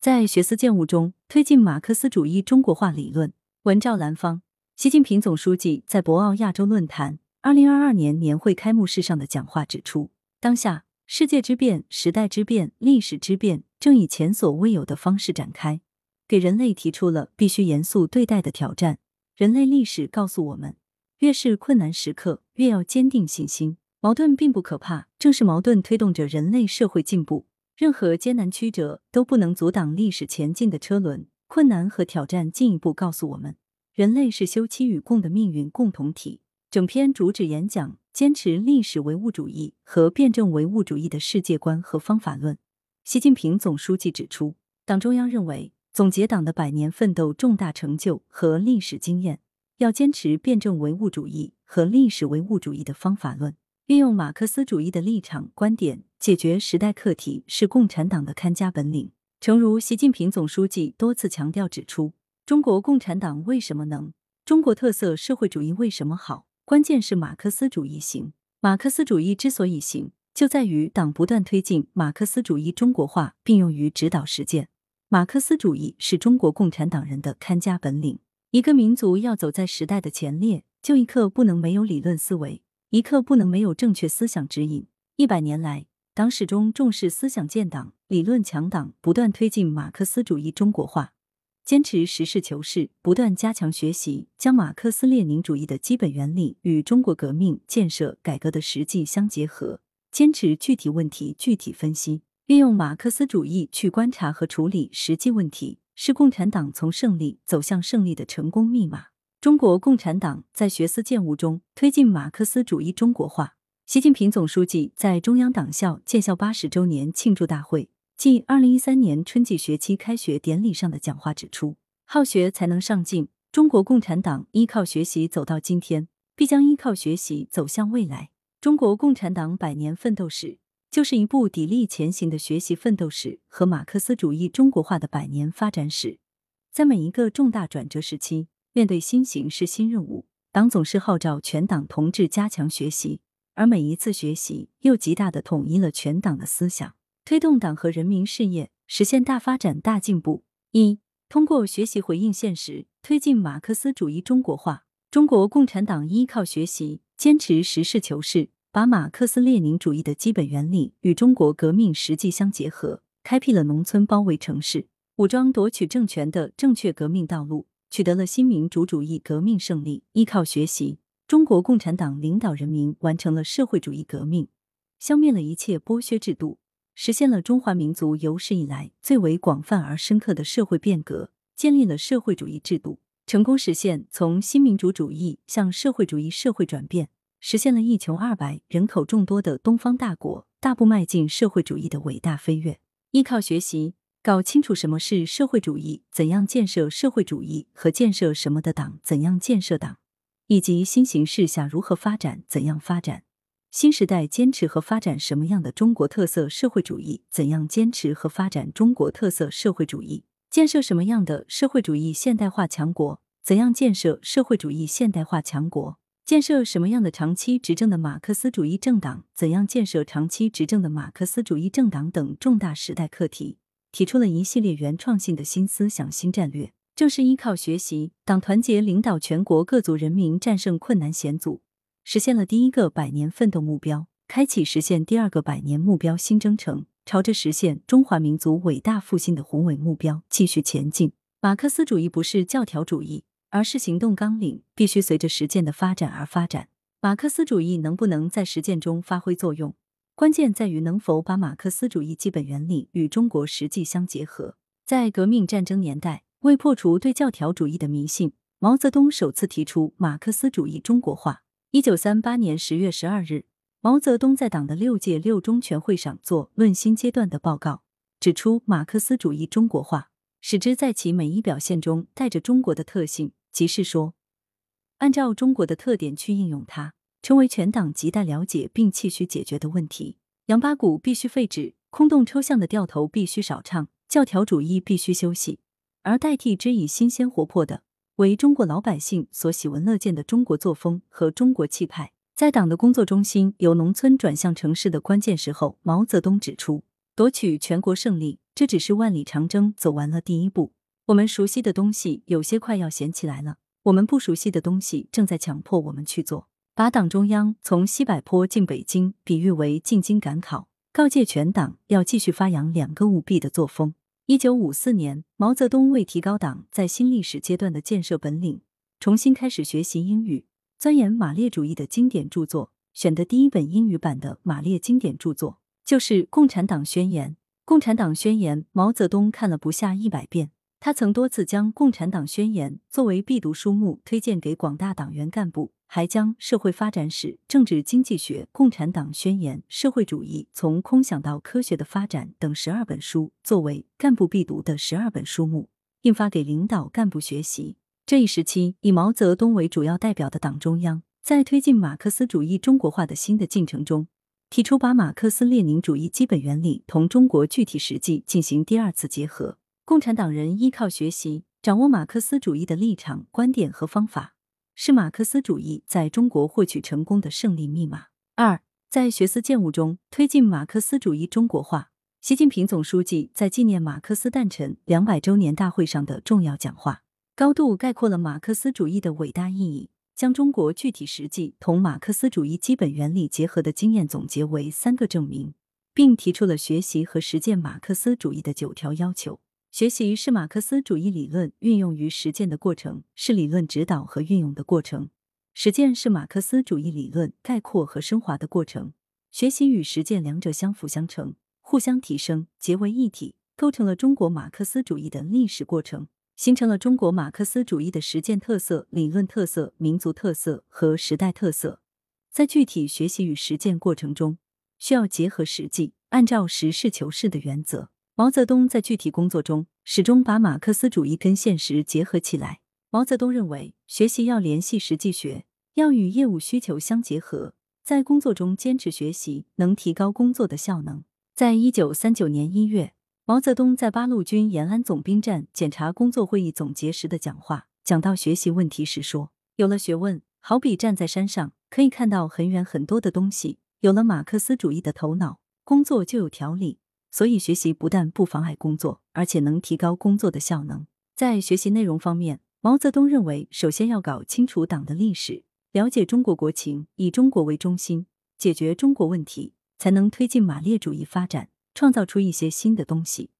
在学思践悟中推进马克思主义中国化理论。文照兰芳，习近平总书记在博鳌亚洲论坛二零二二年年会开幕式上的讲话指出，当下世界之变、时代之变、历史之变正以前所未有的方式展开，给人类提出了必须严肃对待的挑战。人类历史告诉我们，越是困难时刻，越要坚定信心。矛盾并不可怕，正是矛盾推动着人类社会进步。任何艰难曲折都不能阻挡历史前进的车轮。困难和挑战进一步告诉我们，人类是休戚与共的命运共同体。整篇主旨演讲坚持历史唯物主义和辩证唯物主义的世界观和方法论。习近平总书记指出，党中央认为，总结党的百年奋斗重大成就和历史经验，要坚持辩证唯物主义和历史唯物主义的方法论。运用马克思主义的立场观点解决时代课题，是共产党的看家本领。诚如习近平总书记多次强调指出，中国共产党为什么能？中国特色社会主义为什么好？关键是马克思主义行。马克思主义之所以行，就在于党不断推进马克思主义中国化，并用于指导实践。马克思主义是中国共产党人的看家本领。一个民族要走在时代的前列，就一刻不能没有理论思维。一刻不能没有正确思想指引。一百年来，党始终重视思想建党、理论强党，不断推进马克思主义中国化，坚持实事求是，不断加强学习，将马克思列宁主义的基本原理与中国革命、建设、改革的实际相结合，坚持具体问题具体分析，运用马克思主义去观察和处理实际问题，是共产党从胜利走向胜利的成功密码。中国共产党在学思践悟中推进马克思主义中国化。习近平总书记在中央党校建校八十周年庆祝大会暨二零一三年春季学期开学典礼上的讲话指出：“好学才能上进。中国共产党依靠学习走到今天，必将依靠学习走向未来。中国共产党百年奋斗史，就是一部砥砺前行的学习奋斗史和马克思主义中国化的百年发展史。在每一个重大转折时期。”面对新形势、新任务，党总是号召全党同志加强学习，而每一次学习又极大的统一了全党的思想，推动党和人民事业实现大发展、大进步。一、通过学习回应现实，推进马克思主义中国化。中国共产党依靠学习，坚持实事求是，把马克思列宁主义的基本原理与中国革命实际相结合，开辟了农村包围城市、武装夺取政权的正确革命道路。取得了新民主主义革命胜利，依靠学习，中国共产党领导人民完成了社会主义革命，消灭了一切剥削制度，实现了中华民族有史以来最为广泛而深刻的社会变革，建立了社会主义制度，成功实现从新民主主义向社会主义社会转变，实现了一穷二白、人口众多的东方大国大步迈进社会主义的伟大飞跃。依靠学习。搞清楚什么是社会主义，怎样建设社会主义，和建设什么的党，怎样建设党，以及新形势下如何发展，怎样发展；新时代坚持和发展什么样的中国特色社会主义，怎样坚持和发展中国特色社会主义；建设什么样的社会主义现代化强国，怎样建设社会主义现代化强国；建设什么样的长期执政的马克思主义政党，怎样建设长期执政的马克思主义政党等重大时代课题。提出了一系列原创性的新思想、新战略。正是依靠学习，党团结领导全国各族人民战胜困难险阻，实现了第一个百年奋斗目标，开启实现第二个百年目标新征程，朝着实现中华民族伟大复兴的宏伟目标继续前进。马克思主义不是教条主义，而是行动纲领，必须随着实践的发展而发展。马克思主义能不能在实践中发挥作用？关键在于能否把马克思主义基本原理与中国实际相结合。在革命战争年代，为破除对教条主义的迷信，毛泽东首次提出马克思主义中国化。一九三八年十月十二日，毛泽东在党的六届六中全会上作《论新阶段》的报告，指出马克思主义中国化，使之在其每一表现中带着中国的特性，即是说，按照中国的特点去应用它。成为全党亟待了解并期许解决的问题。杨八股必须废止，空洞抽象的调头必须少唱，教条主义必须休息，而代替之以新鲜活泼的，为中国老百姓所喜闻乐见的中国作风和中国气派。在党的工作中心由农村转向城市的关键时候，毛泽东指出，夺取全国胜利，这只是万里长征走完了第一步。我们熟悉的东西有些快要闲起来了，我们不熟悉的东西正在强迫我们去做。把党中央从西柏坡进北京比喻为进京赶考，告诫全党要继续发扬两个务必的作风。一九五四年，毛泽东为提高党在新历史阶段的建设本领，重新开始学习英语，钻研马列主义的经典著作。选的第一本英语版的马列经典著作就是《共产党宣言》。《共产党宣言》，毛泽东看了不下一百遍。他曾多次将《共产党宣言》作为必读书目推荐给广大党员干部，还将《社会发展史》《政治经济学》《共产党宣言》《社会主义从空想到科学的发展》等十二本书作为干部必读的十二本书目，印发给领导干部学习。这一时期，以毛泽东为主要代表的党中央，在推进马克思主义中国化的新的进程中，提出把马克思列宁主义基本原理同中国具体实际进行第二次结合。共产党人依靠学习，掌握马克思主义的立场、观点和方法，是马克思主义在中国获取成功的胜利密码。二，在学思践悟中推进马克思主义中国化。习近平总书记在纪念马克思诞辰两百周年大会上的重要讲话，高度概括了马克思主义的伟大意义，将中国具体实际同马克思主义基本原理结合的经验总结为三个证明，并提出了学习和实践马克思主义的九条要求。学习是马克思主义理论运用于实践的过程，是理论指导和运用的过程；实践是马克思主义理论概括和升华的过程。学习与实践两者相辅相成，互相提升，结为一体，构成了中国马克思主义的历史过程，形成了中国马克思主义的实践特色、理论特色、民族特色和时代特色。在具体学习与实践过程中，需要结合实际，按照实事求是的原则。毛泽东在具体工作中始终把马克思主义跟现实结合起来。毛泽东认为，学习要联系实际学，要与业务需求相结合，在工作中坚持学习，能提高工作的效能。在一九三九年一月，毛泽东在八路军延安总兵站检查工作会议总结时的讲话，讲到学习问题时说：“有了学问，好比站在山上，可以看到很远很多的东西；有了马克思主义的头脑，工作就有条理。”所以，学习不但不妨碍工作，而且能提高工作的效能。在学习内容方面，毛泽东认为，首先要搞清楚党的历史，了解中国国情，以中国为中心，解决中国问题，才能推进马列主义发展，创造出一些新的东西。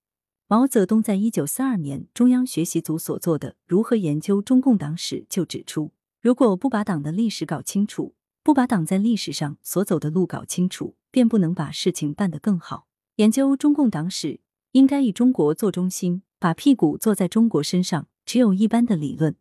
毛泽东在一九四二年中央学习组所做的《如何研究中共党史》就指出，如果不把党的历史搞清楚，不把党在历史上所走的路搞清楚，便不能把事情办得更好。研究中共党史，应该以中国做中心，把屁股坐在中国身上。只有一般的理论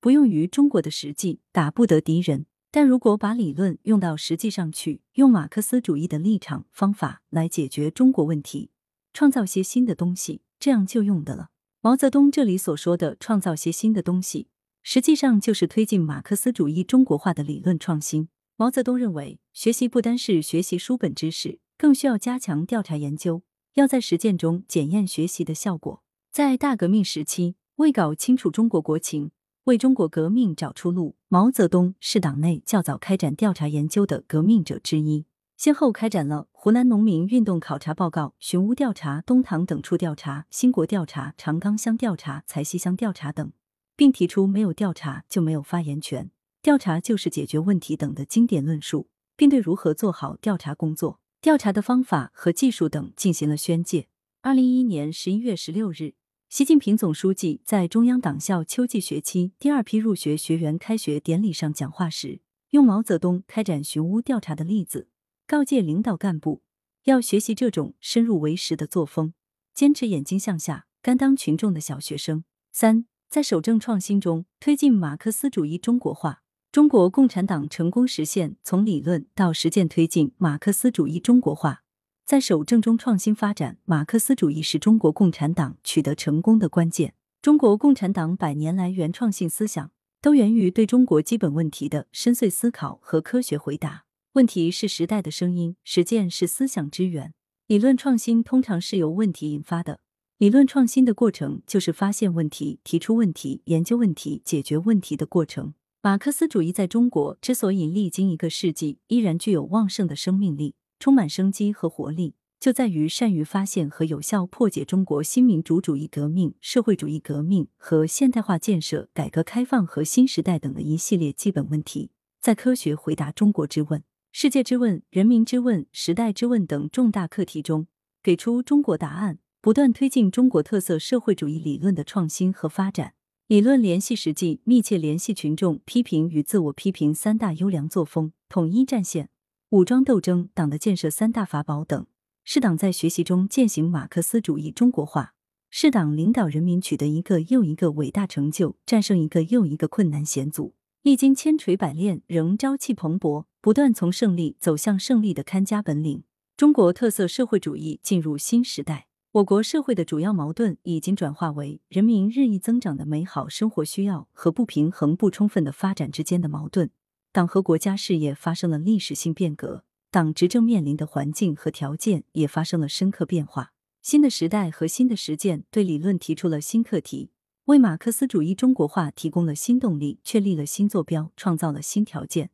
不用于中国的实际，打不得敌人。但如果把理论用到实际上去，用马克思主义的立场方法来解决中国问题，创造些新的东西，这样就用的了。毛泽东这里所说的创造些新的东西，实际上就是推进马克思主义中国化的理论创新。毛泽东认为，学习不单是学习书本知识。更需要加强调查研究，要在实践中检验学习的效果。在大革命时期，为搞清楚中国国情，为中国革命找出路，毛泽东是党内较早开展调查研究的革命者之一，先后开展了湖南农民运动考察报告、寻乌调查、东塘等处调查、兴国调查、长冈乡调查、财溪乡调查等，并提出没有调查就没有发言权，调查就是解决问题等的经典论述，并对如何做好调查工作。调查的方法和技术等进行了宣介。二零一一年十一月十六日，习近平总书记在中央党校秋季学期第二批入学学员开学典礼上讲话时，用毛泽东开展寻乌调查的例子，告诫领导干部要学习这种深入为实的作风，坚持眼睛向下、甘当群众的小学生。三，在守正创新中推进马克思主义中国化。中国共产党成功实现从理论到实践推进马克思主义中国化，在守正中创新发展马克思主义是中国共产党取得成功的关键。中国共产党百年来原创性思想，都源于对中国基本问题的深邃思考和科学回答。问题是时代的声音，实践是思想之源。理论创新通常是由问题引发的，理论创新的过程就是发现问题、提出问题、研究问题、解决问题的过程。马克思主义在中国之所以历经一个世纪依然具有旺盛的生命力、充满生机和活力，就在于善于发现和有效破解中国新民主主义革命、社会主义革命和现代化建设、改革开放和新时代等的一系列基本问题，在科学回答中国之问、世界之问、人民之问、时代之问等重大课题中，给出中国答案，不断推进中国特色社会主义理论的创新和发展。理论联系实际，密切联系群众，批评与自我批评三大优良作风，统一战线，武装斗争，党的建设三大法宝等。是党在学习中践行马克思主义中国化，是党领导人民取得一个又一个伟大成就，战胜一个又一个困难险阻，历经千锤百炼，仍朝气蓬勃，不断从胜利走向胜利的看家本领。中国特色社会主义进入新时代，我国社会的主要矛盾已经转化为人民日益增长的美好生活需要和不平衡不充分的发展之间的矛盾，党和国家事业发生了历史性变革。党执政面临的环境和条件也发生了深刻变化，新的时代和新的实践对理论提出了新课题，为马克思主义中国化提供了新动力，确立了新坐标，创造了新条件，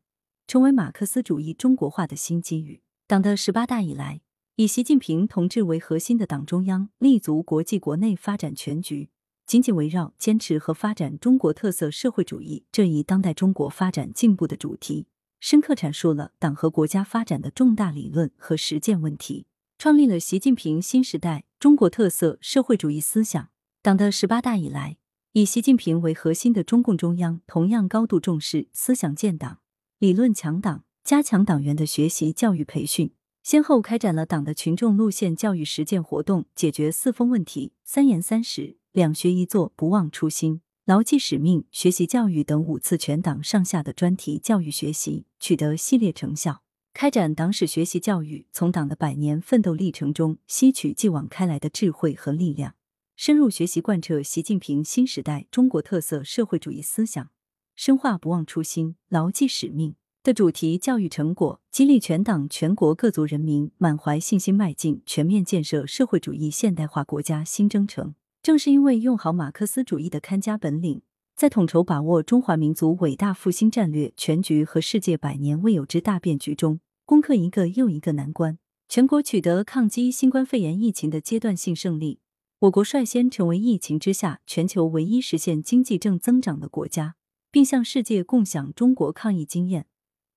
成为马克思主义中国化的新机遇。党的十八大以来，以习近平同志为核心的党中央立足国际国内发展全局，紧紧围绕坚持和发展中国特色社会主义这一当代中国发展进步的主题。深刻阐述了党和国家发展的重大理论和实践问题，创立了习近平新时代中国特色社会主义思想。党的十八大以来，以习近平为核心的中共中央同样高度重视思想建党、理论强党，加强党员的学习教育培训，先后开展了党的群众路线教育实践活动，解决四风问题、三严三实、两学一做，不忘初心。牢记使命、学习教育等五次全党上下的专题教育学习取得系列成效，开展党史学习教育，从党的百年奋斗历程中吸取继往开来的智慧和力量，深入学习贯彻习近平新时代中国特色社会主义思想，深化不忘初心、牢记使命的主题教育成果，激励全党全国各族人民满怀信心迈进全面建设社会主义现代化国家新征程。正是因为用好马克思主义的看家本领，在统筹把握中华民族伟大复兴战略全局和世界百年未有之大变局中，攻克一个又一个难关，全国取得抗击新冠肺炎疫情的阶段性胜利。我国率先成为疫情之下全球唯一实现经济正增长的国家，并向世界共享中国抗疫经验，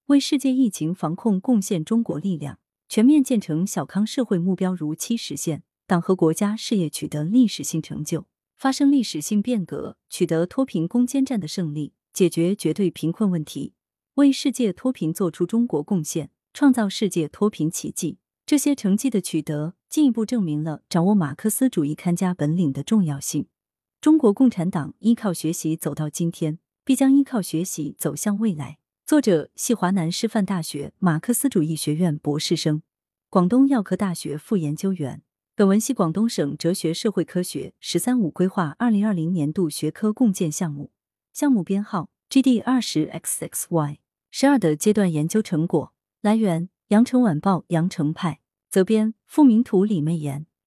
为世界疫情防控贡献中国力量，全面建成小康社会目标如期实现。党和国家事业取得历史性成就，发生历史性变革，取得脱贫攻坚战的胜利，解决绝对贫困问题，为世界脱贫做出中国贡献，创造世界脱贫奇迹。这些成绩的取得，进一步证明了掌握马克思主义看家本领的重要性。中国共产党依靠学习走到今天，必将依靠学习走向未来。作者系华南师范大学马克思主义学院博士生，广东药科大学副研究员。本文系广东省哲学社会科学“十三五”规划二零二零年度学科共建项目，项目编号 GD 二十 XXY 十二的阶段研究成果。来源：羊城晚报羊城派，责编：付明图，李媚妍。